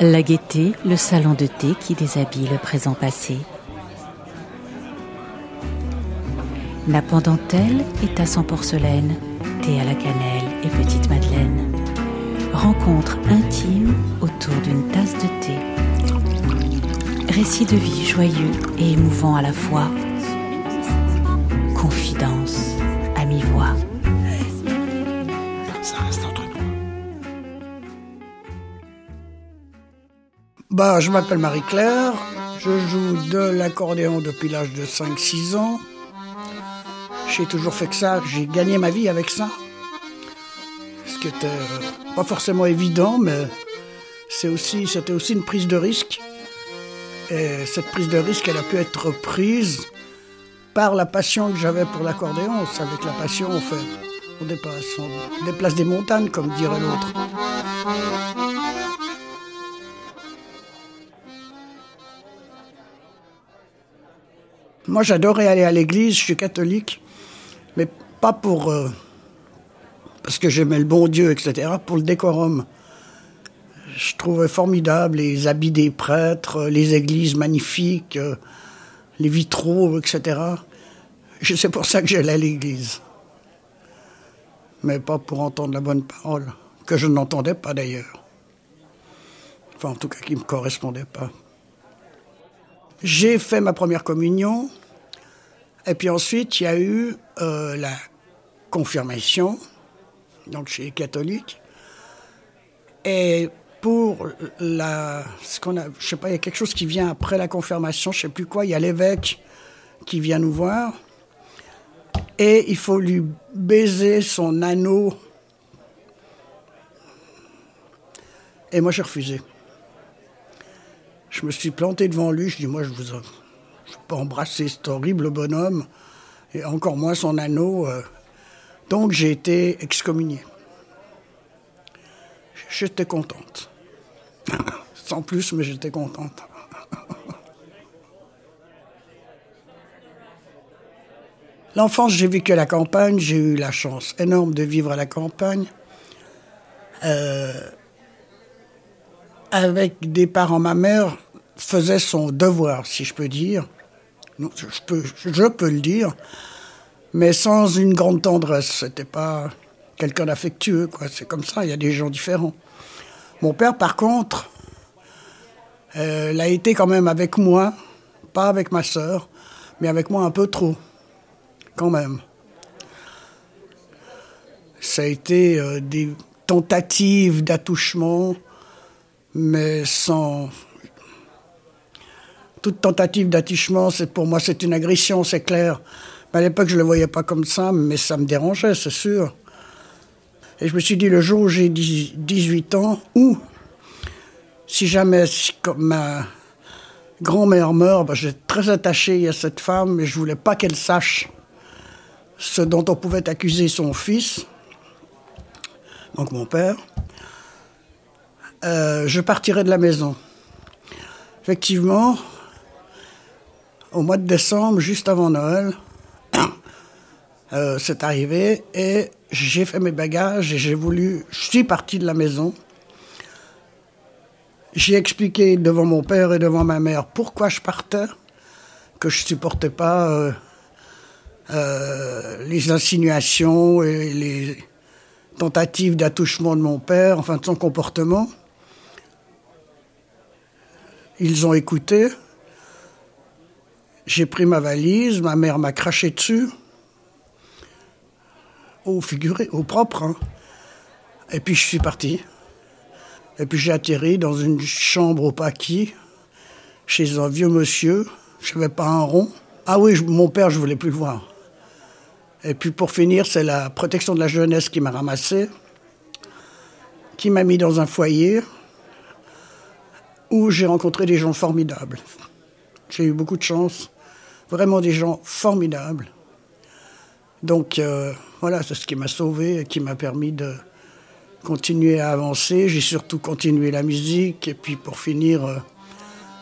La gaieté, le salon de thé qui déshabille le présent passé. Nappe en dentelle et tasse en porcelaine, thé à la cannelle et petite madeleine. Rencontre intime autour d'une tasse de thé. Récit de vie joyeux et émouvant à la fois. Confidence à mi-voix. Bah, je m'appelle Marie-Claire, je joue de l'accordéon depuis l'âge de 5-6 ans. J'ai toujours fait que ça, j'ai gagné ma vie avec ça. Ce qui était euh, pas forcément évident, mais c'était aussi une prise de risque. Et cette prise de risque, elle a pu être prise par la passion que j'avais pour l'accordéon. C'est avec la passion, on fait, on déplace des montagnes, comme dirait l'autre. Moi, j'adorais aller à l'église, je suis catholique, mais pas pour. euh, parce que j'aimais le bon Dieu, etc., pour le décorum. Je trouvais formidable les habits des prêtres, les églises magnifiques, euh, les vitraux, etc. C'est pour ça que j'allais à l'église. Mais pas pour entendre la bonne parole, que je n'entendais pas d'ailleurs. Enfin, en tout cas, qui ne me correspondait pas. J'ai fait ma première communion. Et puis ensuite, il y a eu euh, la confirmation, donc chez les catholiques. Et pour la. Ce qu'on a, je sais pas, il y a quelque chose qui vient après la confirmation, je sais plus quoi, il y a l'évêque qui vient nous voir. Et il faut lui baiser son anneau. Et moi, j'ai refusé. Je me suis planté devant lui, je dis, moi, je vous, je peux pas embrasser cet horrible bonhomme, et encore moins son anneau. euh. Donc, j'ai été excommunié. J'étais contente. Sans plus, mais j'étais contente. L'enfance, j'ai vécu à la campagne, j'ai eu la chance énorme de vivre à la campagne. Euh, avec des parents, ma mère faisait son devoir, si je peux dire. Je peux, le dire, mais sans une grande tendresse. C'était pas quelqu'un d'affectueux, quoi. C'est comme ça, il y a des gens différents. Mon père, par contre, euh, il a été quand même avec moi, pas avec ma sœur, mais avec moi un peu trop, quand même. Ça a été euh, des tentatives d'attouchement, mais sans. Toute tentative d'attouchement, c'est pour moi, c'est une agression, c'est clair. À l'époque, je ne le voyais pas comme ça, mais ça me dérangeait, c'est sûr. Et je me suis dit, le jour où j'ai 10 18 ans, ou si jamais, ma grand-mère meurt, ben, j'étais très attaché à cette femme et je voulais pas qu'elle sache ce dont on pouvait accuser son fils, donc mon père. Euh, je partirai de la maison. Effectivement, au mois de décembre, juste avant Noël, euh, c'est arrivé et j'ai fait mes bagages et j'ai voulu. Je suis parti de la maison. J'ai expliqué devant mon père et devant ma mère pourquoi je partais, que je supportais pas euh, euh, les insinuations et les tentatives d'attouchement de mon père, enfin de son comportement. Ils ont écouté. J'ai pris ma valise, ma mère m'a craché dessus. Au figuré, au propre. hein. Et puis je suis parti. Et puis j'ai atterri dans une chambre au paquis, chez un vieux monsieur. Je n'avais pas un rond. Ah oui, mon père, je voulais plus le voir. Et puis pour finir, c'est la protection de la jeunesse qui m'a ramassé, qui m'a mis dans un foyer où j'ai rencontré des gens formidables. J'ai eu beaucoup de chance, vraiment des gens formidables. Donc euh, voilà, c'est ce qui m'a sauvé et qui m'a permis de continuer à avancer. J'ai surtout continué la musique et puis pour finir, euh,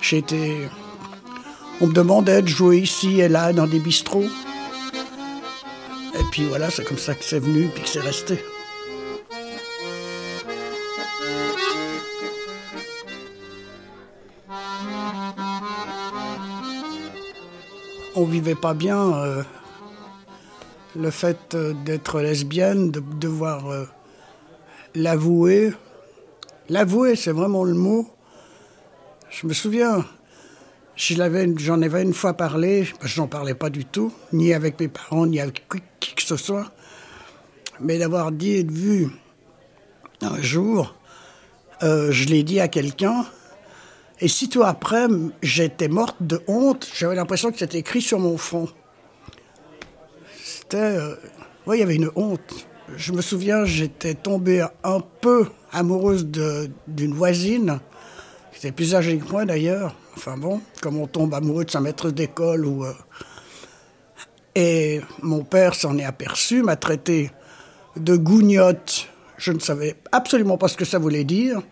j'ai été... On me demandait de jouer ici et là dans des bistrots. Et puis voilà, c'est comme ça que c'est venu puis que c'est resté. On vivait pas bien euh, le fait euh, d'être lesbienne, de devoir euh, l'avouer. L'avouer, c'est vraiment le mot. Je me souviens, j'en avais une fois parlé, que j'en parlais pas du tout, ni avec mes parents, ni avec qui que ce soit, mais d'avoir dit et vu un jour, je l'ai dit à quelqu'un, et sitôt après, j'étais morte de honte. J'avais l'impression que c'était écrit sur mon front. C'était. Euh, oui, il y avait une honte. Je me souviens, j'étais tombée un peu amoureuse d'une voisine, qui était plus âgée que moi d'ailleurs. Enfin bon, comme on tombe amoureux de sa maîtresse d'école ou. Euh, et mon père s'en est aperçu, m'a traité de gougnotte. Je ne savais absolument pas ce que ça voulait dire.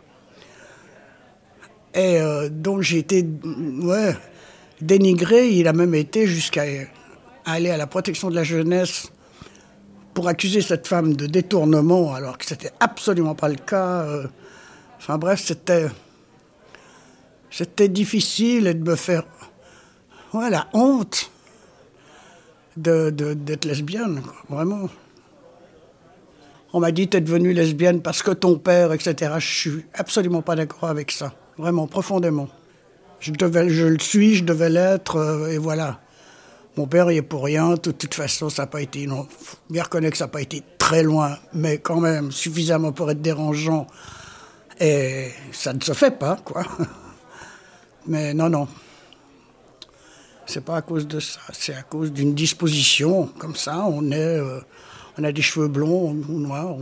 Et euh, donc j'ai été dénigré. Il a même été jusqu'à aller à la protection de la jeunesse pour accuser cette femme de détournement, alors que c'était absolument pas le cas. Euh. Enfin bref, c'était c'était difficile de me faire la honte d'être lesbienne, vraiment. On m'a dit, t'es devenue lesbienne parce que ton père, etc. Je suis absolument pas d'accord avec ça vraiment profondément. Je, le suis, je devais l'être, euh, et voilà. Mon père il est pour rien, de toute façon, ça n'a pas été, non, que ça n'a pas été très loin, mais quand même suffisamment pour être dérangeant. Et ça ne se fait pas, quoi. Mais non, non. C'est pas à cause de ça, c'est à cause d'une disposition, comme ça, on est, euh, on a des cheveux blonds ou noirs,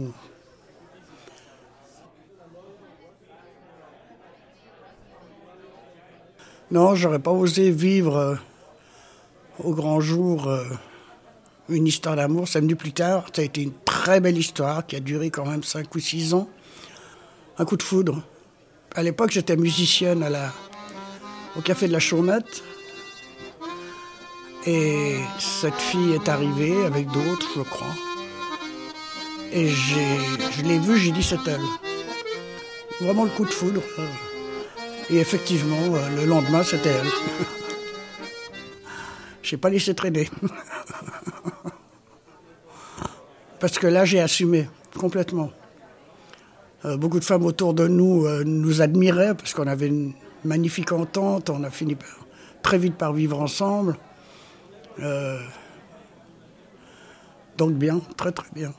Non, j'aurais pas osé vivre euh, au grand jour euh, une histoire d'amour. Samedi plus tard, ça a été une très belle histoire qui a duré quand même 5 ou 6 ans. Un coup de foudre. À l'époque, j'étais musicienne au Café de la Chaumette. Et cette fille est arrivée avec d'autres, je crois. Et je l'ai vue, j'ai dit c'est elle. Vraiment le coup de foudre. Et effectivement, euh, le lendemain, c'était elle. j'ai pas laissé traîner. Parce que là, j'ai assumé complètement. Euh, beaucoup de femmes autour de nous euh, nous admiraient parce qu'on avait une magnifique entente. On a fini très vite par vivre ensemble. donc bien, très très bien.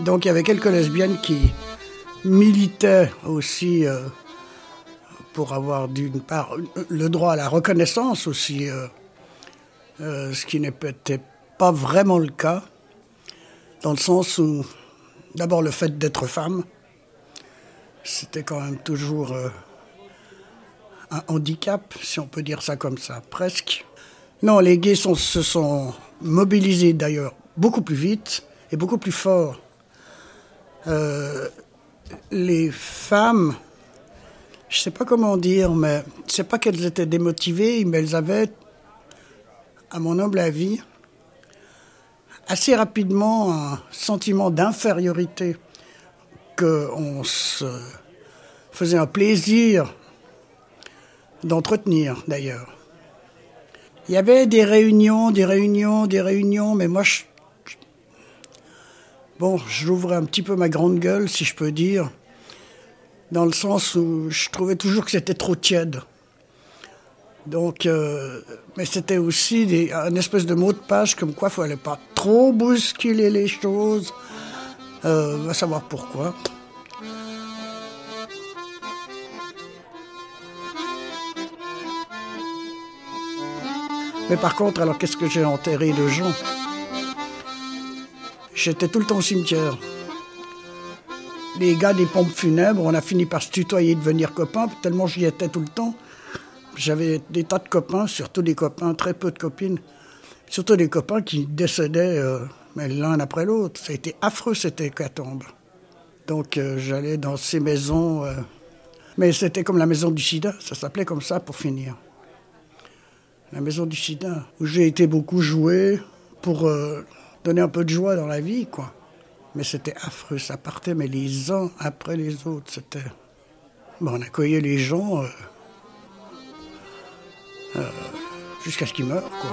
Donc il y avait quelques lesbiennes qui militaient aussi euh, pour avoir d'une part le droit à la reconnaissance aussi, euh, euh, ce qui n'était pas vraiment le cas, dans le sens où d'abord le fait d'être femme, c'était quand même toujours un handicap, si on peut dire ça comme ça, presque. Non, les gays se sont mobilisés d'ailleurs beaucoup plus vite et beaucoup plus fort euh, les femmes, je ne sais pas comment dire, mais c'est pas qu'elles étaient démotivées, mais elles avaient, à mon humble avis, assez rapidement un sentiment d'infériorité qu'on se faisait un plaisir d'entretenir d'ailleurs. Il y avait des réunions, des réunions, des réunions, mais moi je Bon, j'ouvrais un petit peu ma grande gueule, si je peux dire, dans le sens où je trouvais toujours que c'était trop tiède. Donc, euh, mais c'était aussi un espèce de mot de passe comme quoi il ne fallait pas trop bousculer les choses. Euh, va savoir pourquoi. Mais par contre, alors qu'est-ce que j'ai enterré de gens? J'étais tout le temps au cimetière. Les gars des pompes funèbres, on a fini par se tutoyer, devenir copains, tellement j'y étais tout le temps. J'avais des tas de copains, surtout des copains, très peu de copines. Surtout des copains qui décédaient euh, l'un après l'autre. Ça a été affreux cette hécatombe. Donc euh, j'allais dans ces maisons. Euh, mais c'était comme la maison du sida, ça s'appelait comme ça pour finir. La maison du sida, où j'ai été beaucoup joué pour donner un peu de joie dans la vie, quoi. Mais c'était affreux, ça partait, mais les uns après les autres. C'était. Bon, on accueillait les gens euh, euh, jusqu'à ce qu'ils meurent, quoi.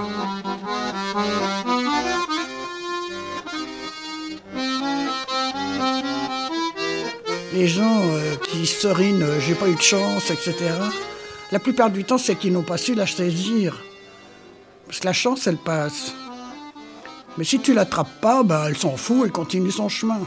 Les gens euh, qui serinent, j'ai pas eu de chance, etc. La plupart du temps, c'est qu'ils n'ont pas su la saisir. Parce que la chance, elle passe. Mais si tu l'attrapes pas, bah, elle s'en fout, elle continue son chemin.